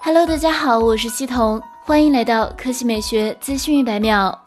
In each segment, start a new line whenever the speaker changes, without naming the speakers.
Hello，大家好，我是西彤，欢迎来到科技美学资讯一百秒。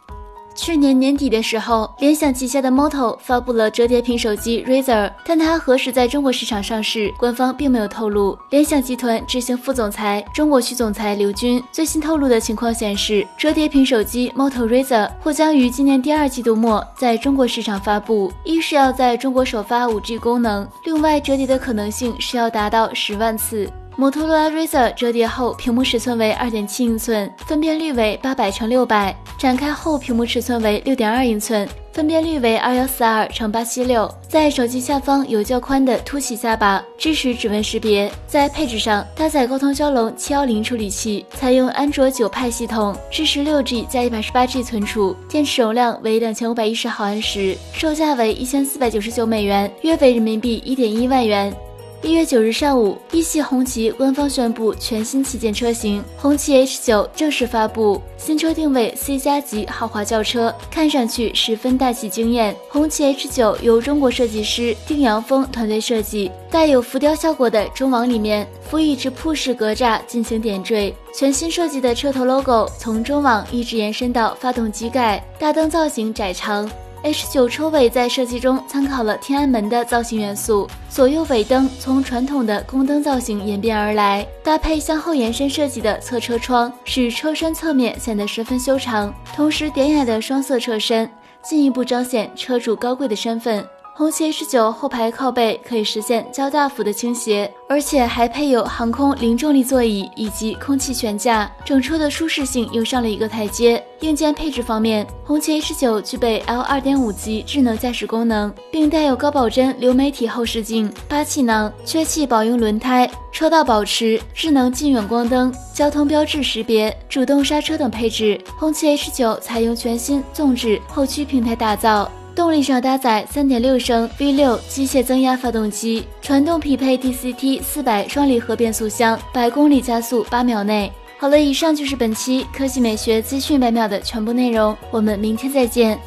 去年年底的时候，联想旗下的 Moto 发布了折叠屏手机 Razr，但它何时在中国市场上市，官方并没有透露。联想集团执行副总裁、中国区总裁刘军最新透露的情况显示，折叠屏手机 Moto Razr 或将于今年第二季度末在中国市场发布。一是要在中国首发 5G 功能，另外折叠的可能性是要达到十万次。摩托罗拉 Razr 折叠后，屏幕尺寸为二点七英寸，分辨率为八百乘六百；展开后，屏幕尺寸为六点二英寸，分辨率为二幺四二乘八七六。在手机下方有较宽的凸起下巴，支持指纹识别。在配置上，搭载高通骁龙七幺零处理器，采用安卓九派系统，支持六 G 加一百十八 G 存储，电池容量为两千五百一十毫安时，售价为一千四百九十九美元，约为人民币一点一万元。一月九日上午，一汽红旗官方宣布全新旗舰车型红旗 H 九正式发布。新车定位 C 加级豪华轿车，看上去十分大气惊艳。红旗 H 九由中国设计师丁阳峰团队设计，带有浮雕效果的中网里面辅以直瀑式格栅进行点缀。全新设计的车头 logo 从中网一直延伸到发动机盖，大灯造型窄长。H 九车尾在设计中参考了天安门的造型元素，左右尾灯从传统的宫灯造型演变而来，搭配向后延伸设计的侧车窗，使车身侧面显得十分修长。同时，典雅的双色车身进一步彰显车主高贵的身份。红旗 H 九后排靠背可以实现较大幅的倾斜，而且还配有航空零重力座椅以及空气悬架，整车的舒适性又上了一个台阶。硬件配置方面，红旗 H 九具备 L 二点五级智能驾驶功能，并带有高保真流媒体后视镜、八气囊、缺气保用轮胎、车道保持、智能近远光灯、交通标志识别、主动刹车等配置。红旗 H 九采用全新纵置后驱平台打造。动力上搭载3.6升 V6 机械增压发动机，传动匹配 DCT 四百双离合变速箱，百公里加速八秒内。好了，以上就是本期科技美学资讯百秒的全部内容，我们明天再见。